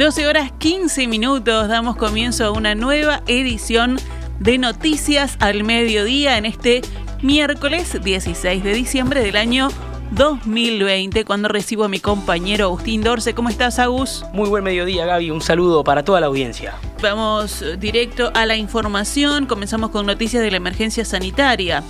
12 horas 15 minutos, damos comienzo a una nueva edición de Noticias al Mediodía en este miércoles 16 de diciembre del año 2020, cuando recibo a mi compañero Agustín Dorce. ¿Cómo estás, Agus? Muy buen mediodía, Gaby. Un saludo para toda la audiencia. Vamos directo a la información. Comenzamos con noticias de la emergencia sanitaria.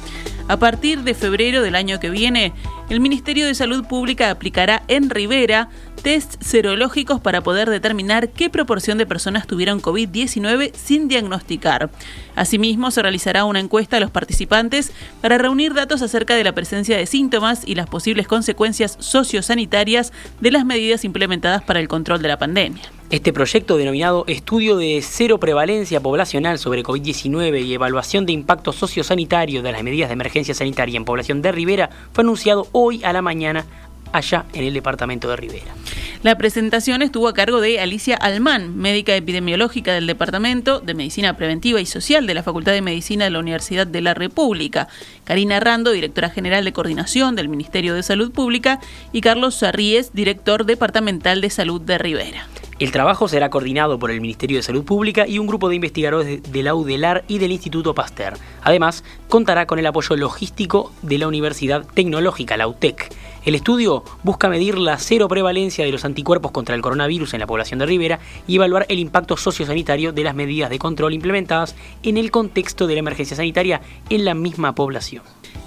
A partir de febrero del año que viene, el Ministerio de Salud Pública aplicará en Rivera test serológicos para poder determinar qué proporción de personas tuvieron COVID-19 sin diagnosticar. Asimismo, se realizará una encuesta a los participantes para reunir datos acerca de la presencia de síntomas y las posibles consecuencias sociosanitarias de las medidas implementadas para el control de la pandemia. Este proyecto denominado Estudio de Cero Prevalencia Poblacional sobre COVID-19 y Evaluación de Impacto Sociosanitario de las Medidas de Emergencia Sanitaria en Población de Rivera fue anunciado hoy a la mañana allá en el departamento de Rivera. La presentación estuvo a cargo de Alicia Almán, médica epidemiológica del Departamento de Medicina Preventiva y Social de la Facultad de Medicina de la Universidad de la República, Karina Rando, directora general de coordinación del Ministerio de Salud Pública, y Carlos Sarríes, director departamental de Salud de Rivera. El trabajo será coordinado por el Ministerio de Salud Pública y un grupo de investigadores de la UDELAR y del Instituto Pasteur. Además, contará con el apoyo logístico de la Universidad Tecnológica, la UTEC. El estudio busca medir la cero prevalencia de los anticuerpos contra el coronavirus en la población de Rivera y evaluar el impacto sociosanitario de las medidas de control implementadas en el contexto de la emergencia sanitaria en la misma población.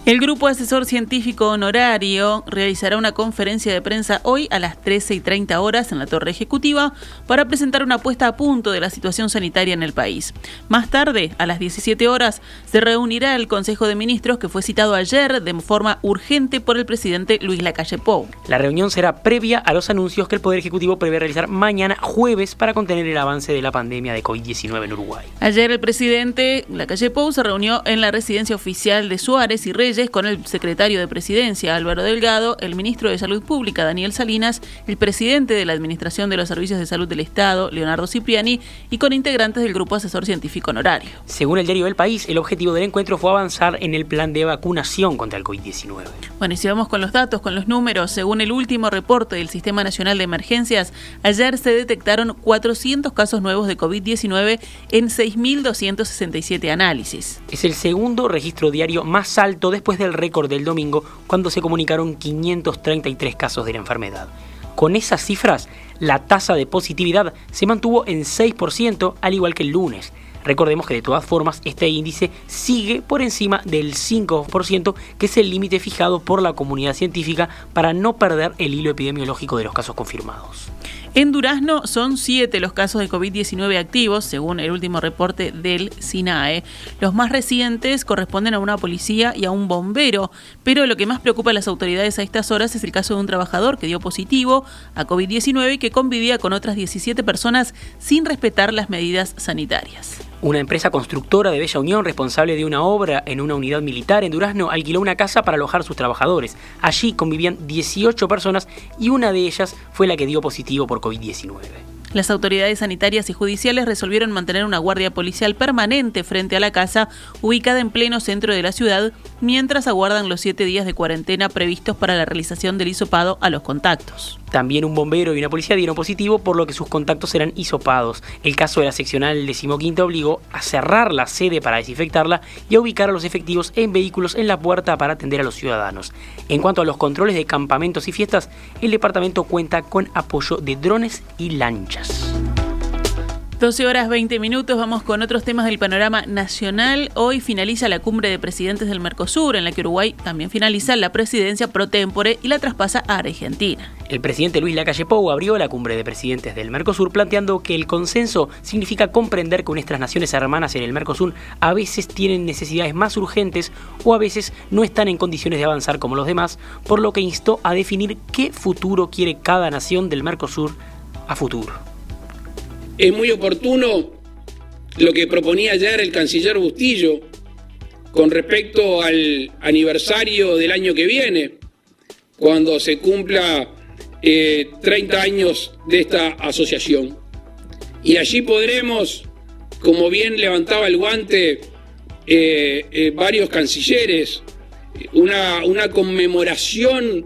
El Grupo Asesor Científico Honorario realizará una conferencia de prensa hoy a las 13 y 30 horas en la Torre Ejecutiva para presentar una puesta a punto de la situación sanitaria en el país. Más tarde, a las 17 horas, se reunirá el Consejo de Ministros que fue citado ayer de forma urgente por el presidente Luis Lacalle Pou. La reunión será previa a los anuncios que el Poder Ejecutivo prevé realizar mañana jueves para contener el avance de la pandemia de COVID-19 en Uruguay. Ayer el presidente Lacalle Pou se reunió en la residencia oficial de Suárez y Reyes con el secretario de Presidencia Álvaro Delgado, el ministro de Salud Pública Daniel Salinas, el presidente de la Administración de los Servicios de Salud del Estado Leonardo Cipriani y con integrantes del Grupo Asesor Científico Honorario. Según el diario El País, el objetivo del encuentro fue avanzar en el plan de vacunación contra el COVID-19. Bueno, y si vamos con los datos, con los números, según el último reporte del Sistema Nacional de Emergencias, ayer se detectaron 400 casos nuevos de COVID-19 en 6.267 análisis. Es el segundo registro diario más alto de después del récord del domingo cuando se comunicaron 533 casos de la enfermedad. Con esas cifras, la tasa de positividad se mantuvo en 6%, al igual que el lunes. Recordemos que de todas formas este índice sigue por encima del 5%, que es el límite fijado por la comunidad científica para no perder el hilo epidemiológico de los casos confirmados. En Durazno son siete los casos de COVID-19 activos, según el último reporte del SINAE. Los más recientes corresponden a una policía y a un bombero, pero lo que más preocupa a las autoridades a estas horas es el caso de un trabajador que dio positivo a COVID-19 y que convivía con otras 17 personas sin respetar las medidas sanitarias. Una empresa constructora de Bella Unión, responsable de una obra en una unidad militar en Durazno, alquiló una casa para alojar a sus trabajadores. Allí convivían 18 personas y una de ellas fue la que dio positivo por COVID-19. Las autoridades sanitarias y judiciales resolvieron mantener una guardia policial permanente frente a la casa, ubicada en pleno centro de la ciudad, mientras aguardan los siete días de cuarentena previstos para la realización del hisopado a los contactos. También un bombero y una policía dieron positivo, por lo que sus contactos serán hisopados. El caso de la seccional decimoquinta obligó a cerrar la sede para desinfectarla y a ubicar a los efectivos en vehículos en la puerta para atender a los ciudadanos. En cuanto a los controles de campamentos y fiestas, el departamento cuenta con apoyo de drones y lanchas. 12 horas 20 minutos, vamos con otros temas del panorama nacional. Hoy finaliza la cumbre de presidentes del Mercosur, en la que Uruguay también finaliza la presidencia pro tempore y la traspasa a Argentina. El presidente Luis Lacalle Pou abrió la cumbre de presidentes del Mercosur planteando que el consenso significa comprender que nuestras naciones hermanas en el Mercosur a veces tienen necesidades más urgentes o a veces no están en condiciones de avanzar como los demás, por lo que instó a definir qué futuro quiere cada nación del Mercosur a futuro. Es muy oportuno lo que proponía ayer el canciller Bustillo con respecto al aniversario del año que viene, cuando se cumpla 30 eh, años de esta asociación. Y allí podremos, como bien levantaba el guante eh, eh, varios cancilleres, una, una conmemoración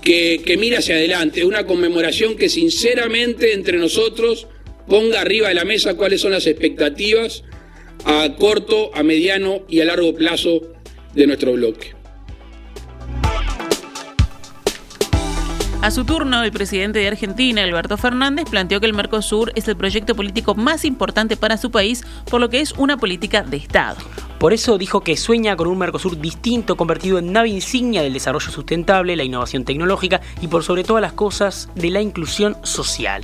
que, que mira hacia adelante, una conmemoración que sinceramente entre nosotros ponga arriba de la mesa cuáles son las expectativas a corto, a mediano y a largo plazo de nuestro bloque. A su turno, el presidente de Argentina, Alberto Fernández, planteó que el Mercosur es el proyecto político más importante para su país, por lo que es una política de Estado. Por eso dijo que sueña con un Mercosur distinto, convertido en nave insignia del desarrollo sustentable, la innovación tecnológica y por sobre todas las cosas de la inclusión social.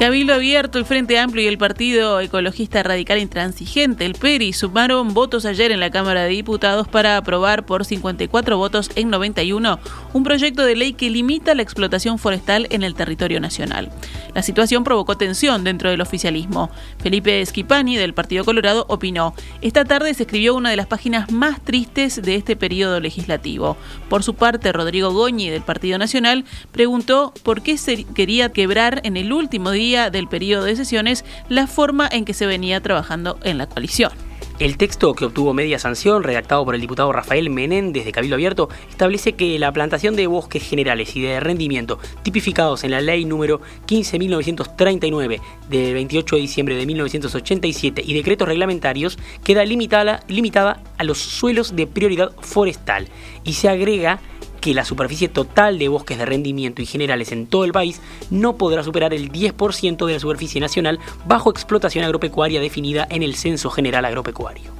Cabildo Abierto, el Frente Amplio y el Partido Ecologista Radical Intransigente, el PERI, sumaron votos ayer en la Cámara de Diputados para aprobar por 54 votos en 91 un proyecto de ley que limita la explotación forestal en el territorio nacional. La situación provocó tensión dentro del oficialismo. Felipe Schipani, del Partido Colorado, opinó, esta tarde se escribió una de las páginas más tristes de este periodo legislativo. Por su parte, Rodrigo Goñi, del Partido Nacional, preguntó por qué se quería quebrar en el último día del periodo de sesiones la forma en que se venía trabajando en la coalición. El texto que obtuvo media sanción, redactado por el diputado Rafael Menéndez de Cabildo Abierto, establece que la plantación de bosques generales y de rendimiento tipificados en la ley número 15.939 de 28 de diciembre de 1987 y decretos reglamentarios queda limitada, limitada a los suelos de prioridad forestal y se agrega que la superficie total de bosques de rendimiento y generales en todo el país no podrá superar el 10% de la superficie nacional bajo explotación agropecuaria definida en el Censo General Agropecuario.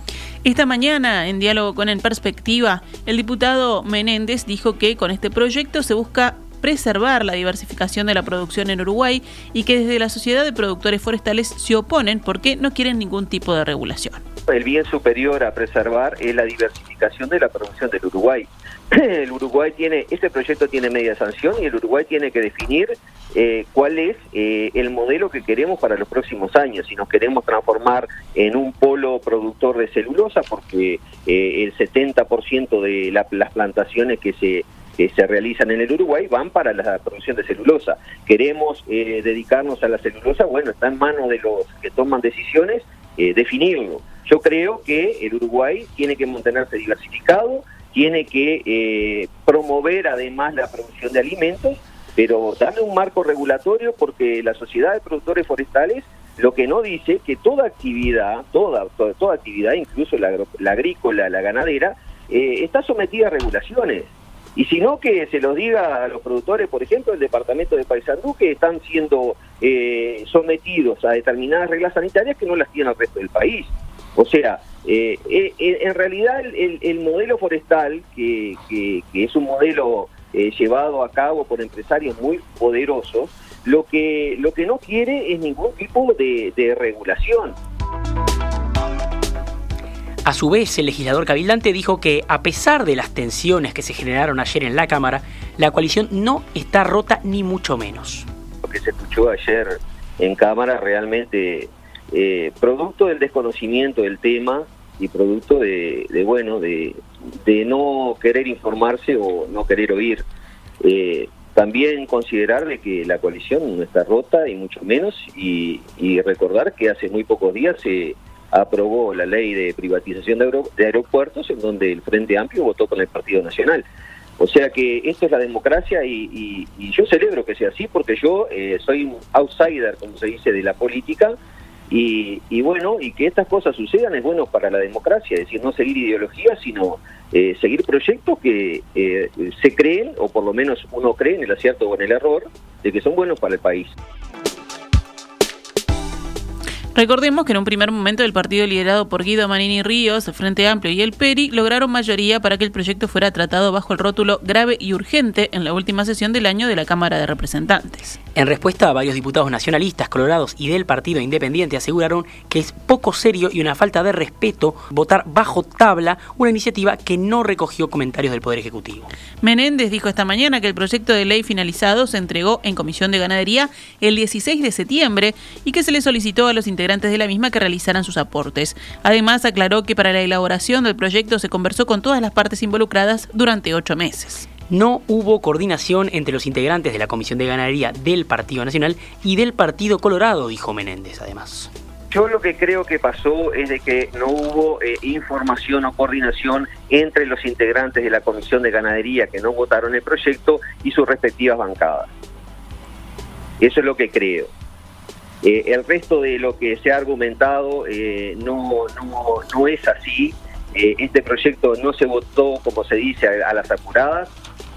Esta mañana, en diálogo con En Perspectiva, el diputado Menéndez dijo que con este proyecto se busca preservar la diversificación de la producción en Uruguay y que desde la Sociedad de Productores Forestales se oponen porque no quieren ningún tipo de regulación. El bien superior a preservar es la diversificación de la producción del Uruguay. el Uruguay tiene, este proyecto tiene media sanción y el Uruguay tiene que definir eh, cuál es eh, el modelo que queremos para los próximos años. Si nos queremos transformar en un polo productor de celulosa, porque eh, el 70% de las plantaciones que se que se realizan en el Uruguay van para la producción de celulosa. Queremos dedicarnos a la celulosa, bueno, está en manos de los que toman decisiones definirlo. Yo creo que el Uruguay tiene que mantenerse diversificado, tiene que eh, promover además la producción de alimentos, pero darle un marco regulatorio porque la sociedad de productores forestales lo que no dice que toda actividad, toda, toda, actividad, incluso la, agrícola, la ganadera, eh, está sometida a regulaciones. Y si no, que se los diga a los productores, por ejemplo, el departamento de Paysandú, que están siendo eh, sometidos a determinadas reglas sanitarias que no las tiene el resto del país. O sea, eh, eh, eh, en realidad el, modelo forestal, que, es un modelo llevado a cabo por empresarios muy poderosos, lo que, lo que no quiere es ningún tipo de regulación. A su vez, el legislador cabildante dijo que, a pesar de las tensiones que se generaron ayer en la Cámara, la coalición no está rota ni mucho menos. Lo que se escuchó ayer en Cámara realmente eh, producto del desconocimiento del tema y producto de, bueno, de, no querer informarse o no querer oír. Eh, también considerar que la coalición no está rota y mucho menos y, recordar que hace muy pocos días se aprobó la ley de privatización de, aeropuertos en donde el Frente Amplio votó con el Partido Nacional. O sea que esto es la democracia y, yo celebro que sea así porque yo eh, soy un outsider, como se dice, de la política y, bueno, y que estas cosas sucedan es bueno para la democracia, es decir, no seguir ideologías, sino eh, seguir proyectos que eh, se creen, o por lo menos uno cree en el acierto o en el error, de que son buenos para el país. Recordemos que en un primer momento el partido liderado por Guido Manini Ríos, Frente Amplio y el PERI lograron mayoría para que el proyecto fuera tratado bajo el rótulo grave y urgente en la última sesión del año de la Cámara de Representantes. En respuesta, varios diputados nacionalistas, colorados y del Partido Independiente aseguraron que es poco serio y una falta de respeto votar bajo tabla una iniciativa que no recogió comentarios del Poder Ejecutivo. Menéndez dijo esta mañana que el proyecto de ley finalizado se entregó en Comisión de Ganadería el 16 de septiembre y que se le solicitó a los integrantes de la misma que realizaran sus aportes. Además, aclaró que para la elaboración del proyecto se conversó con todas las partes involucradas durante ocho meses. No hubo coordinación entre los integrantes de la Comisión de Ganadería del Partido Nacional y del Partido Colorado, dijo Menéndez, además. Yo lo que creo que pasó es de que no hubo eh, información o coordinación entre los integrantes de la Comisión de Ganadería que no votaron el proyecto y sus respectivas bancadas. Eso es lo que creo. Eh, el resto de lo que se ha argumentado eh, no, no, es así. este proyecto no se votó, como se dice, a, las apuradas.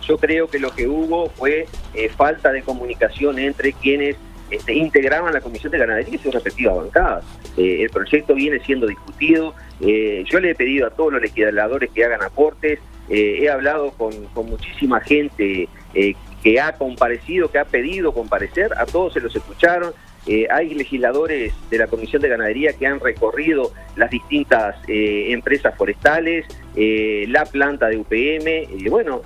Yo creo que lo que hubo fue falta de comunicación entre quienes este, integraban la Comisión de Ganadería y sus respectivas bancadas. Eh, el proyecto viene siendo discutido. Eh, yo le he pedido a todos los legisladores que hagan aportes. Eh, he hablado con, muchísima gente que ha comparecido, que ha pedido comparecer. A todos se los escucharon. hay legisladores de la Comisión de Ganadería que han recorrido las distintas empresas forestales, la planta de UPM. bueno,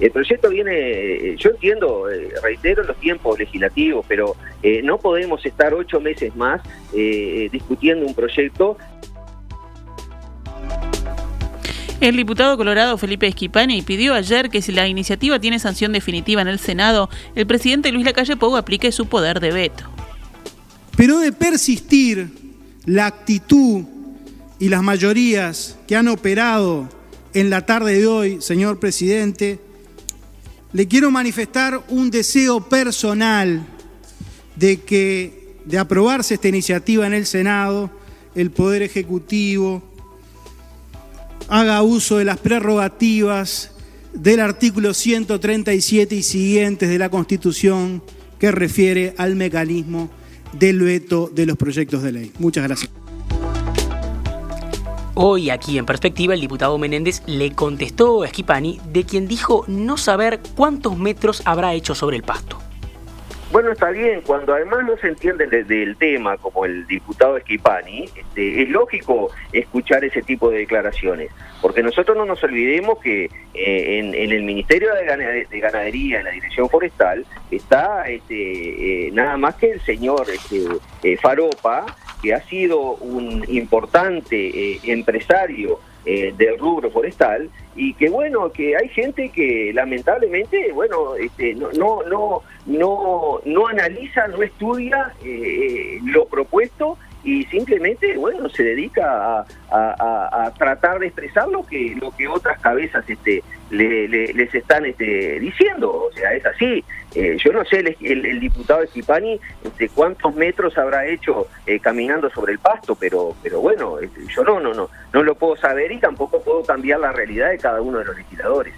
el proyecto viene, yo entiendo, reitero los tiempos legislativos, pero eh, no podemos estar ocho meses más eh, discutiendo un proyecto. El diputado colorado Felipe Esquipani pidió ayer que si la iniciativa tiene sanción definitiva en el Senado, el presidente Luis Lacalle Pou aplique su poder de veto. Pero de persistir la actitud y las mayorías que han operado en la tarde de hoy, señor presidente, le quiero manifestar un deseo personal de que de aprobarse esta iniciativa en el Senado, el Poder Ejecutivo haga uso de las prerrogativas del artículo 137 y siguientes de la Constitución que refiere al mecanismo del veto de los proyectos de ley. Muchas gracias. Hoy aquí en perspectiva el diputado Menéndez le contestó a Schipani de quien dijo no saber cuántos metros habrá hecho sobre el pasto. Bueno, está bien, cuando además no se entiende del tema, como el diputado Esquipani, este, es lógico escuchar ese tipo de declaraciones, porque nosotros no nos olvidemos que eh, en, el Ministerio de, Ganadería, en la Dirección Forestal, está este, eh, nada más que el señor este, eh, Faropa, que ha sido un importante empresario del rubro forestal y que bueno que hay gente que lamentablemente bueno este, no no no no no analiza no estudia eh, lo propuesto y simplemente bueno se dedica a, tratar de expresar lo que lo que otras cabezas este les están este, diciendo o sea es así. Eh, yo no sé el, el, diputado Esquipani este, cuántos metros habrá hecho eh, caminando sobre el pasto pero pero bueno este, yo no no no no lo puedo saber y tampoco puedo cambiar la realidad de cada uno de los legisladores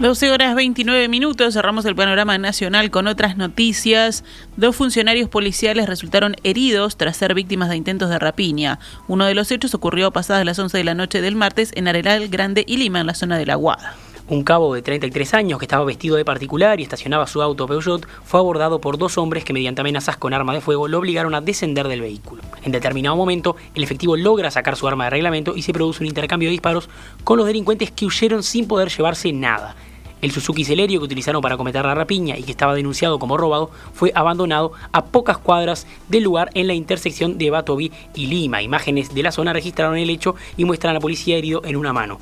12 horas 29 minutos, cerramos el panorama nacional con otras noticias. Dos funcionarios policiales resultaron heridos tras ser víctimas de intentos de rapiña. Uno de los hechos ocurrió pasadas las 11 de la noche del martes en Arenal Grande y Lima, en la zona de La Guada. Un cabo de 33 años que estaba vestido de particular y estacionaba su auto Peugeot fue abordado por dos hombres que mediante amenazas con arma de fuego lo obligaron a descender del vehículo. En determinado momento, el efectivo logra sacar su arma de reglamento y se produce un intercambio de disparos con los delincuentes que huyeron sin poder llevarse nada. El Suzuki Celerio que utilizaron para cometer la rapiña y que estaba denunciado como robado fue abandonado a pocas cuadras del lugar en la intersección de Batoví y Lima. Imágenes de la zona registraron el hecho y muestran a la policía herido en una mano.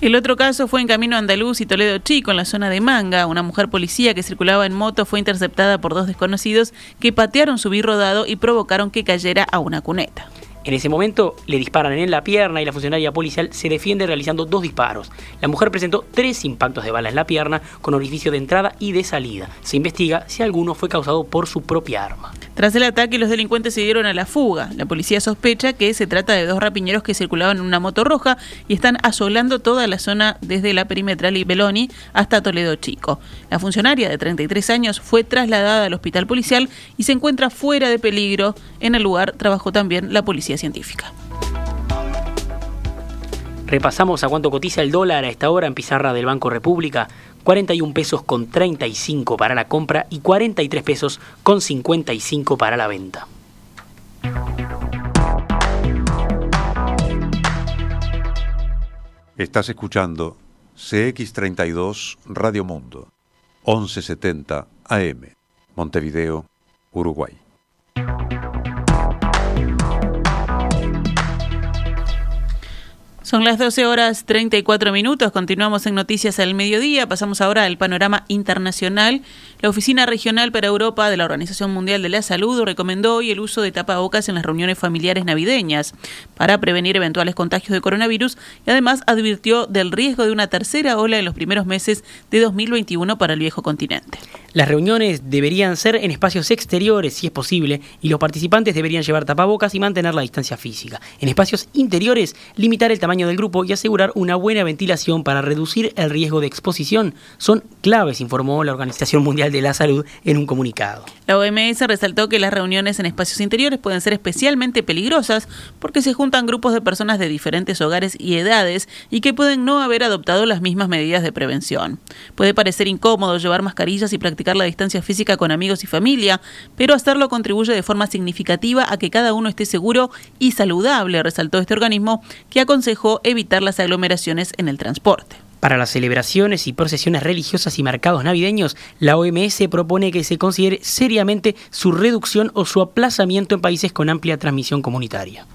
El otro caso fue en Camino Andaluz y Toledo Chico, en la zona de Manga. Una mujer policía que circulaba en moto fue interceptada por dos desconocidos que patearon su rodado y provocaron que cayera a una cuneta. En ese momento le disparan en la pierna y la funcionaria policial se defiende realizando dos disparos. La mujer presentó tres impactos de bala en la pierna con orificio de entrada y de salida. Se investiga si alguno fue causado por su propia arma. Tras el ataque, los delincuentes se dieron a la fuga. La policía sospecha que se trata de dos rapiñeros que circulaban en una moto roja y están asolando toda la zona desde la perimetral y Beloni hasta Toledo Chico. La funcionaria de 33 años fue trasladada al hospital policial y se encuentra fuera de peligro. En el lugar trabajó también la policía científica. Repasamos a cuánto cotiza el dólar a esta hora en pizarra del Banco República. 41 pesos con 35 para la compra y 43 pesos con 55 para la venta. Estás escuchando CX32 Radio Mundo, 1170 AM, Montevideo, Uruguay. Son las 12 horas 34 minutos. Continuamos en Noticias al Mediodía. Pasamos ahora al panorama internacional. La Oficina Regional para Europa de la Organización Mundial de la Salud recomendó hoy el uso de tapabocas en las reuniones familiares navideñas para prevenir eventuales contagios de coronavirus y además advirtió del riesgo de una tercera ola en los primeros meses de 2021 para el viejo continente. Las reuniones deberían ser en espacios exteriores, si es posible, y los participantes deberían llevar tapabocas y mantener la distancia física. En espacios interiores, limitar el tamaño del grupo y asegurar una buena ventilación para reducir el riesgo de exposición son claves, informó la Organización Mundial de la Salud en un comunicado. La OMS resaltó que las reuniones en espacios interiores pueden ser especialmente peligrosas porque se juntan grupos de personas de diferentes hogares y edades y que pueden no haber adoptado las mismas medidas de prevención. Puede parecer incómodo llevar mascarillas y practicar la distancia física con amigos y familia, pero hacerlo contribuye de forma significativa a que cada uno esté seguro y saludable, resaltó este organismo, que aconsejó evitar las aglomeraciones en el transporte. Para las celebraciones y procesiones religiosas y mercados navideños, la OMS propone que se considere seriamente su reducción o su aplazamiento en países con amplia transmisión comunitaria.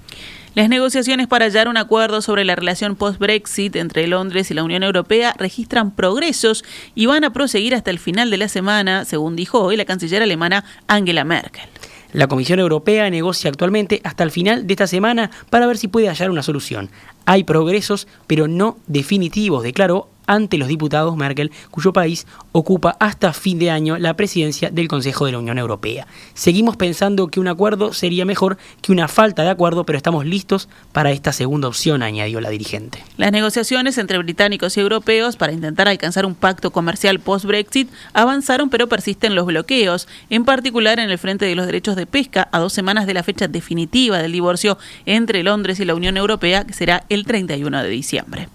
Las negociaciones para hallar un acuerdo sobre la relación post-Brexit entre Londres y la Unión Europea registran progresos y van a proseguir hasta el final de la semana, según dijo hoy la canciller alemana Angela Merkel. La Comisión Europea negocia actualmente hasta el final de esta semana para ver si puede hallar una solución. Hay progresos, pero no definitivos, declaró ante los diputados Merkel, cuyo país ocupa hasta fin de año la presidencia del Consejo de la Unión Europea. Seguimos pensando que un acuerdo sería mejor que una falta de acuerdo, pero estamos listos para esta segunda opción, añadió la dirigente. Las negociaciones entre británicos y europeos para intentar alcanzar un pacto comercial post-Brexit avanzaron, pero persisten los bloqueos, en particular en el frente de los derechos de pesca, a dos semanas de la fecha definitiva del divorcio entre Londres y la Unión Europea, que será el 31 de diciembre.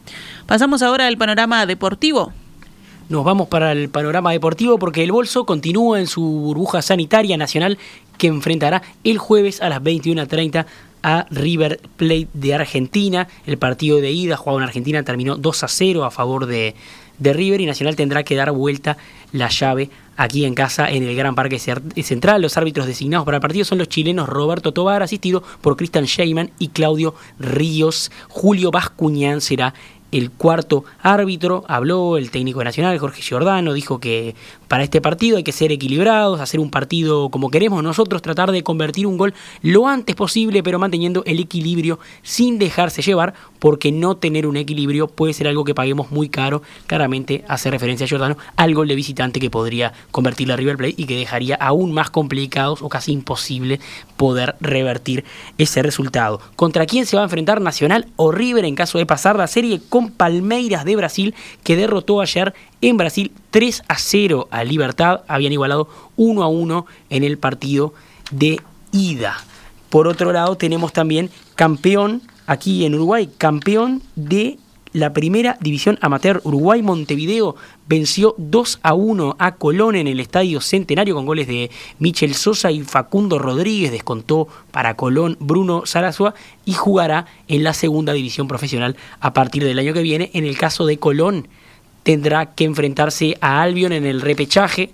Pasamos ahora al panorama deportivo. Nos vamos para el panorama deportivo porque el Bolso continúa en su burbuja sanitaria nacional que enfrentará el jueves a las 21.30 a River Plate de Argentina. El partido de ida jugado en Argentina terminó 2 a 0 a favor de, de River y Nacional tendrá que dar vuelta la llave aquí en casa en el Gran Parque Central. Los árbitros designados para el partido son los chilenos Roberto Tobar, asistido por Cristian Sheyman y Claudio Ríos. Julio Bascuñán será el cuarto árbitro, habló el técnico nacional, Jorge Giordano, dijo que para este partido hay que ser equilibrados, hacer un partido como queremos nosotros, tratar de convertir un gol lo antes posible, pero manteniendo el equilibrio sin dejarse llevar, porque no tener un equilibrio puede ser algo que paguemos muy caro. Claramente hace referencia a Giordano al gol de visitante que podría convertir la River Plate y que dejaría aún más complicados o casi imposible poder revertir ese resultado. ¿Contra quién se va a enfrentar Nacional o River en caso de pasar la serie? Palmeiras de Brasil, que derrotó ayer en Brasil 3 a 0 a Libertad. Habían igualado 1 a 1 en el partido de ida. Por otro lado, tenemos también campeón aquí en Uruguay, campeón de la primera división amateur Uruguay Montevideo venció 2 a 1 a Colón en el Estadio Centenario con goles de Michel Sosa y Facundo Rodríguez, descontó para Colón Bruno Sarazua y jugará en la segunda división profesional a partir del año que viene. En el caso de Colón tendrá que enfrentarse a Albion en el repechaje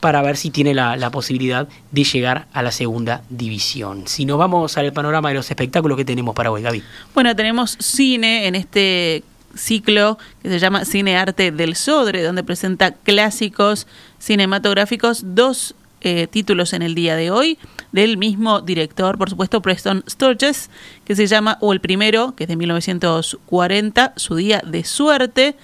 para ver si tiene la, posibilidad de llegar a la segunda división. Si nos vamos al panorama de los espectáculos que tenemos para hoy, Gaby. Bueno, tenemos cine en este ciclo que se llama Cine Arte del Sodre, donde presenta clásicos cinematográficos, dos eh, títulos en el día de hoy, del mismo director, por supuesto, Preston Sturges, que se llama, o el primero, que es de 1940, Su Día de Suerte,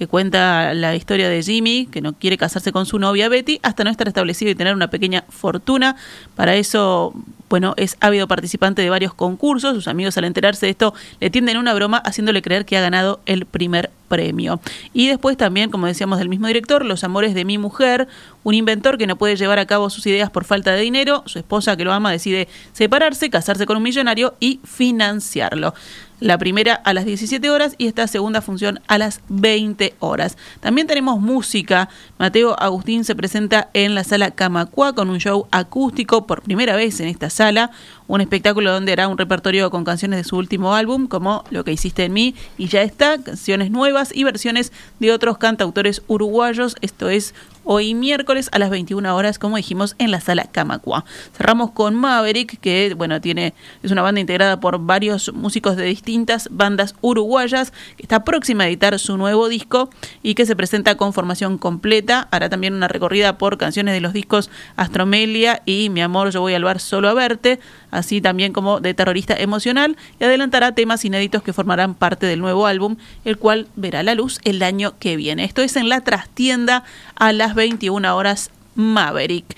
que cuenta la historia de Jimmy, que no quiere casarse con su novia Betty, hasta no estar establecido y tener una pequeña fortuna. Para eso, bueno, es ávido participante de varios concursos. Sus amigos al enterarse de esto le tienden una broma haciéndole creer que ha ganado el primer premio. Y después también, como decíamos del mismo director, Los Amores de mi mujer, un inventor que no puede llevar a cabo sus ideas por falta de dinero, su esposa que lo ama decide separarse, casarse con un millonario y financiarlo. La primera a las 17 horas y esta segunda función a las 20 horas. También tenemos música. Mateo Agustín se presenta en la sala Camacua con un show acústico por primera vez en esta sala. Un espectáculo donde hará un repertorio con canciones de su último álbum, como Lo que hiciste en mí y ya está, canciones nuevas y versiones de otros cantautores uruguayos. Esto es hoy miércoles a las 21 horas, como dijimos, en la sala Camacua. Cerramos con Maverick, que bueno, tiene, es una banda integrada por varios músicos de distintas bandas uruguayas, que está próxima a editar su nuevo disco y que se presenta con formación completa. Hará también una recorrida por canciones de los discos Astromelia y Mi amor, yo voy al bar solo a verte, así también como de terrorista emocional, y adelantará temas inéditos que formarán parte del nuevo álbum, el cual verá la luz el año que viene. Esto es en la trastienda a las 21 horas Maverick.